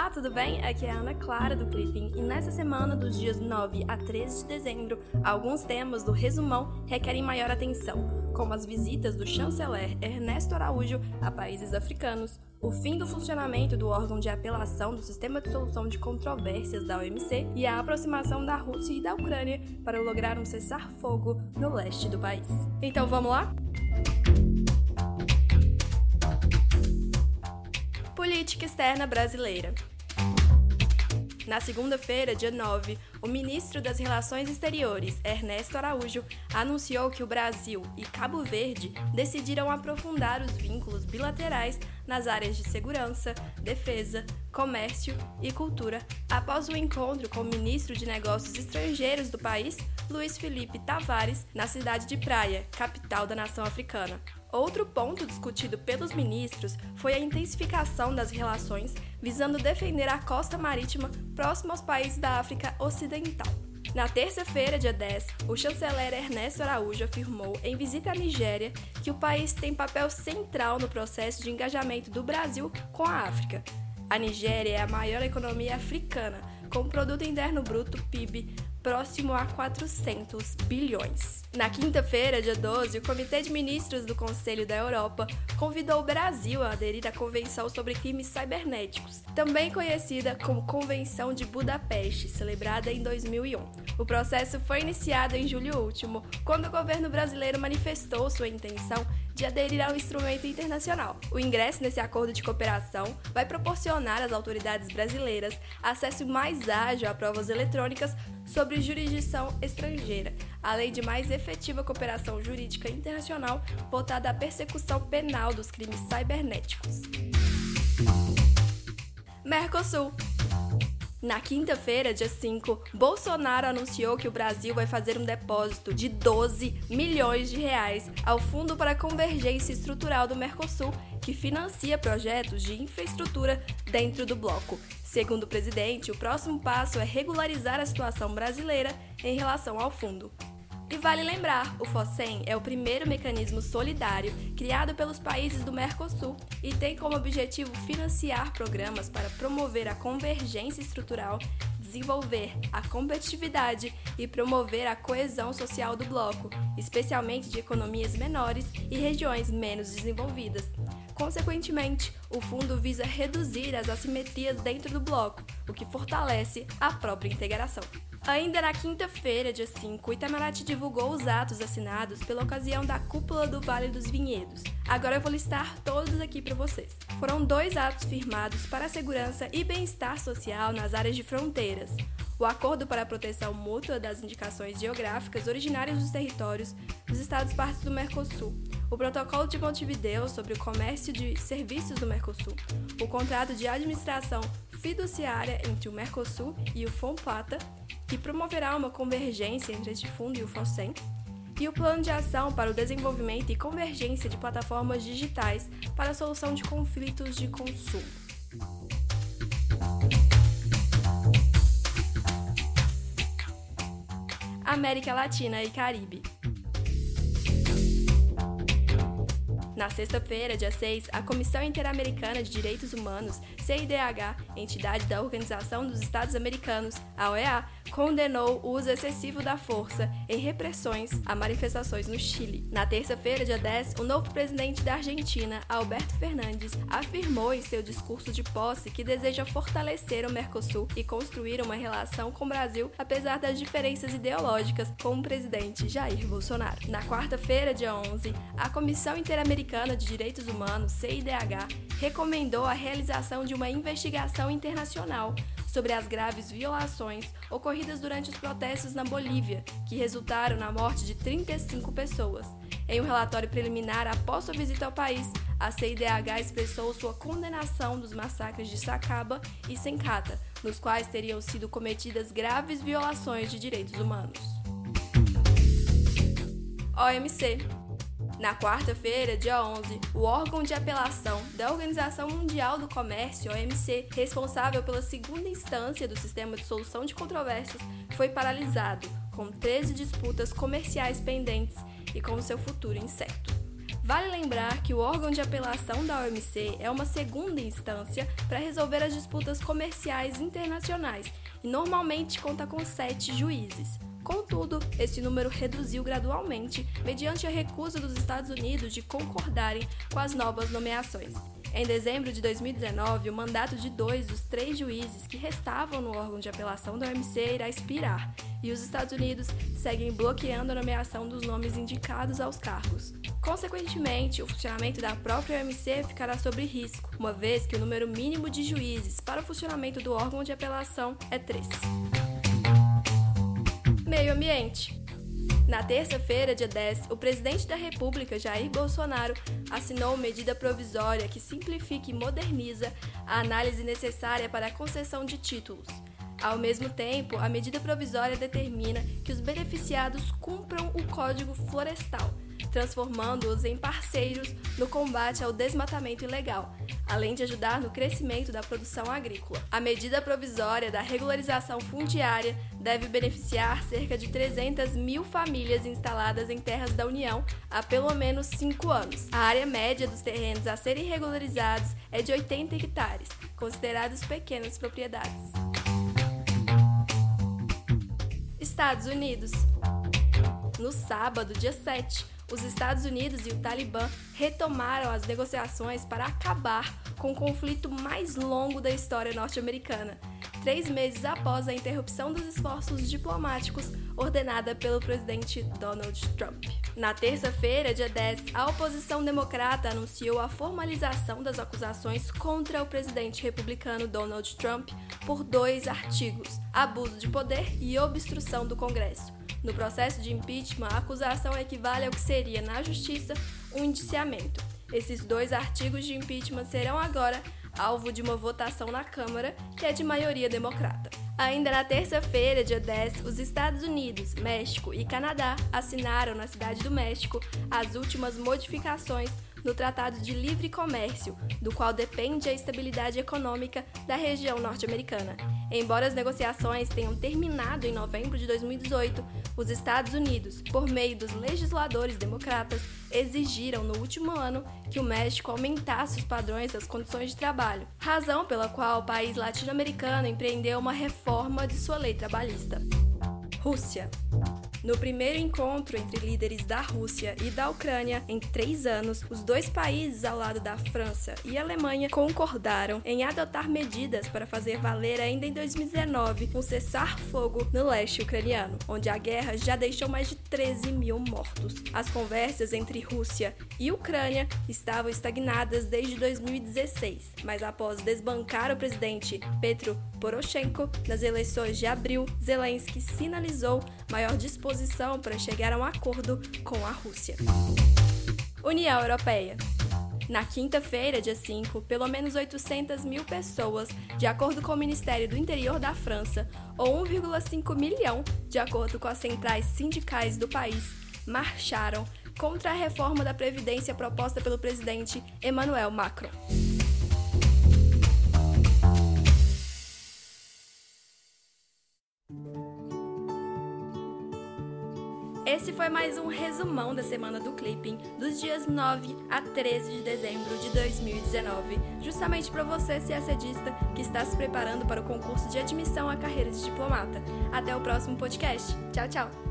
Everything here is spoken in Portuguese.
Olá, tudo bem? Aqui é a Ana Clara do Clipping e nessa semana, dos dias 9 a 13 de dezembro, alguns temas do resumão requerem maior atenção, como as visitas do chanceler Ernesto Araújo a países africanos, o fim do funcionamento do órgão de apelação do Sistema de Solução de Controvérsias da OMC e a aproximação da Rússia e da Ucrânia para lograr um cessar-fogo no leste do país. Então vamos lá? Política externa brasileira. Na segunda-feira, dia 9, o ministro das Relações Exteriores, Ernesto Araújo, anunciou que o Brasil e Cabo Verde decidiram aprofundar os vínculos bilaterais nas áreas de segurança, defesa, comércio e cultura após o encontro com o ministro de Negócios Estrangeiros do país, Luiz Felipe Tavares, na cidade de Praia, capital da nação africana. Outro ponto discutido pelos ministros foi a intensificação das relações visando defender a costa marítima próxima aos países da África Ocidental. Na terça-feira, dia 10, o chanceler Ernesto Araújo afirmou, em visita à Nigéria, que o país tem papel central no processo de engajamento do Brasil com a África. A Nigéria é a maior economia africana, com produto interno bruto PIB próximo a 400 bilhões. Na quinta-feira, dia 12, o Comitê de Ministros do Conselho da Europa convidou o Brasil a aderir à Convenção sobre Crimes Cibernéticos, também conhecida como Convenção de Budapeste, celebrada em 2001. O processo foi iniciado em julho último, quando o governo brasileiro manifestou sua intenção de aderir ao instrumento internacional. O ingresso nesse acordo de cooperação vai proporcionar às autoridades brasileiras acesso mais ágil a provas eletrônicas sobre jurisdição estrangeira, além de mais efetiva cooperação jurídica internacional voltada à persecução penal dos crimes cibernéticos. Mercosul na quinta-feira, dia 5, Bolsonaro anunciou que o Brasil vai fazer um depósito de 12 milhões de reais ao Fundo para a Convergência Estrutural do Mercosul, que financia projetos de infraestrutura dentro do bloco. Segundo o presidente, o próximo passo é regularizar a situação brasileira em relação ao fundo. E vale lembrar, o FOSEM é o primeiro mecanismo solidário criado pelos países do Mercosul e tem como objetivo financiar programas para promover a convergência estrutural, desenvolver a competitividade e promover a coesão social do bloco, especialmente de economias menores e regiões menos desenvolvidas. Consequentemente, o fundo visa reduzir as assimetrias dentro do bloco, o que fortalece a própria integração. Ainda na quinta-feira, dia 5, Itamaraty divulgou os atos assinados pela ocasião da cúpula do Vale dos Vinhedos. Agora eu vou listar todos aqui para vocês. Foram dois atos firmados para a segurança e bem-estar social nas áreas de fronteiras. O Acordo para a Proteção Mútua das Indicações Geográficas Originárias dos Territórios dos Estados Partes do Mercosul, o Protocolo de Montevideo sobre o Comércio de Serviços do Mercosul, o Contrato de Administração Fiduciária entre o Mercosul e o FOMPATA que promoverá uma convergência entre este fundo e o FOSEM, e o Plano de Ação para o Desenvolvimento e Convergência de Plataformas Digitais para a Solução de Conflitos de Consumo. América Latina e Caribe. Na sexta-feira, dia 6, a Comissão Interamericana de Direitos Humanos, CIDH, entidade da Organização dos Estados Americanos, a OEA, condenou o uso excessivo da força em repressões a manifestações no Chile. Na terça-feira, dia 10, o novo presidente da Argentina, Alberto Fernandes, afirmou em seu discurso de posse que deseja fortalecer o Mercosul e construir uma relação com o Brasil, apesar das diferenças ideológicas com o presidente Jair Bolsonaro. Na quarta-feira, dia 11, a Comissão Interamericana de Direitos Humanos, CIDH, recomendou a realização de uma investigação internacional sobre as graves violações ocorridas durante os protestos na Bolívia, que resultaram na morte de 35 pessoas. Em um relatório preliminar após sua visita ao país, a CIDH expressou sua condenação dos massacres de Sacaba e Sencata, nos quais teriam sido cometidas graves violações de direitos humanos. OMC na quarta-feira, dia 11, o órgão de apelação da Organização Mundial do Comércio, OMC, responsável pela segunda instância do sistema de solução de controvérsias, foi paralisado, com 13 disputas comerciais pendentes e com seu futuro incerto. Vale lembrar que o órgão de apelação da OMC é uma segunda instância para resolver as disputas comerciais internacionais e normalmente conta com sete juízes. Contudo, esse número reduziu gradualmente mediante a recusa dos Estados Unidos de concordarem com as novas nomeações. Em dezembro de 2019, o mandato de dois dos três juízes que restavam no órgão de apelação da OMC irá expirar, e os Estados Unidos seguem bloqueando a nomeação dos nomes indicados aos cargos. Consequentemente, o funcionamento da própria OMC ficará sob risco, uma vez que o número mínimo de juízes para o funcionamento do órgão de apelação é três. Meio Ambiente na terça-feira, dia 10, o presidente da República, Jair Bolsonaro, assinou medida provisória que simplifica e moderniza a análise necessária para a concessão de títulos. Ao mesmo tempo, a medida provisória determina que os beneficiados cumpram o Código Florestal, transformando-os em parceiros no combate ao desmatamento ilegal, além de ajudar no crescimento da produção agrícola. A medida provisória da regularização fundiária deve beneficiar cerca de 300 mil famílias instaladas em terras da União há pelo menos cinco anos. A área média dos terrenos a serem regularizados é de 80 hectares, considerados pequenas propriedades. Estados Unidos. No sábado, dia 7, os Estados Unidos e o Talibã retomaram as negociações para acabar com o conflito mais longo da história norte-americana, três meses após a interrupção dos esforços diplomáticos ordenada pelo presidente Donald Trump. Na terça-feira, dia 10, a oposição democrata anunciou a formalização das acusações contra o presidente republicano Donald Trump por dois artigos: abuso de poder e obstrução do Congresso. No processo de impeachment, a acusação equivale ao que seria, na justiça, um indiciamento. Esses dois artigos de impeachment serão agora alvo de uma votação na Câmara, que é de maioria democrata. Ainda na terça-feira, dia 10, os Estados Unidos, México e Canadá assinaram na Cidade do México as últimas modificações no Tratado de Livre Comércio, do qual depende a estabilidade econômica da região norte-americana. Embora as negociações tenham terminado em novembro de 2018, os Estados Unidos, por meio dos legisladores democratas, exigiram no último ano que o México aumentasse os padrões das condições de trabalho, razão pela qual o país latino-americano empreendeu uma reforma de sua lei trabalhista. Rússia. No primeiro encontro entre líderes da Rússia e da Ucrânia em três anos, os dois países, ao lado da França e Alemanha, concordaram em adotar medidas para fazer valer ainda em 2019 um cessar-fogo no leste ucraniano, onde a guerra já deixou mais de 13 mil mortos. As conversas entre Rússia e Ucrânia estavam estagnadas desde 2016, mas após desbancar o presidente Petro Poroshenko nas eleições de abril, Zelensky sinalizou maior disposição para chegar a um acordo com a Rússia. União Europeia. Na quinta-feira, dia 5, pelo menos 800 mil pessoas, de acordo com o Ministério do Interior da França, ou 1,5 milhão, de acordo com as centrais sindicais do país, marcharam contra a reforma da Previdência proposta pelo presidente Emmanuel Macron. Esse foi mais um resumão da semana do Clipping, dos dias 9 a 13 de dezembro de 2019, justamente para você, CACDista, que está se preparando para o concurso de admissão à carreira de diplomata. Até o próximo podcast. Tchau, tchau!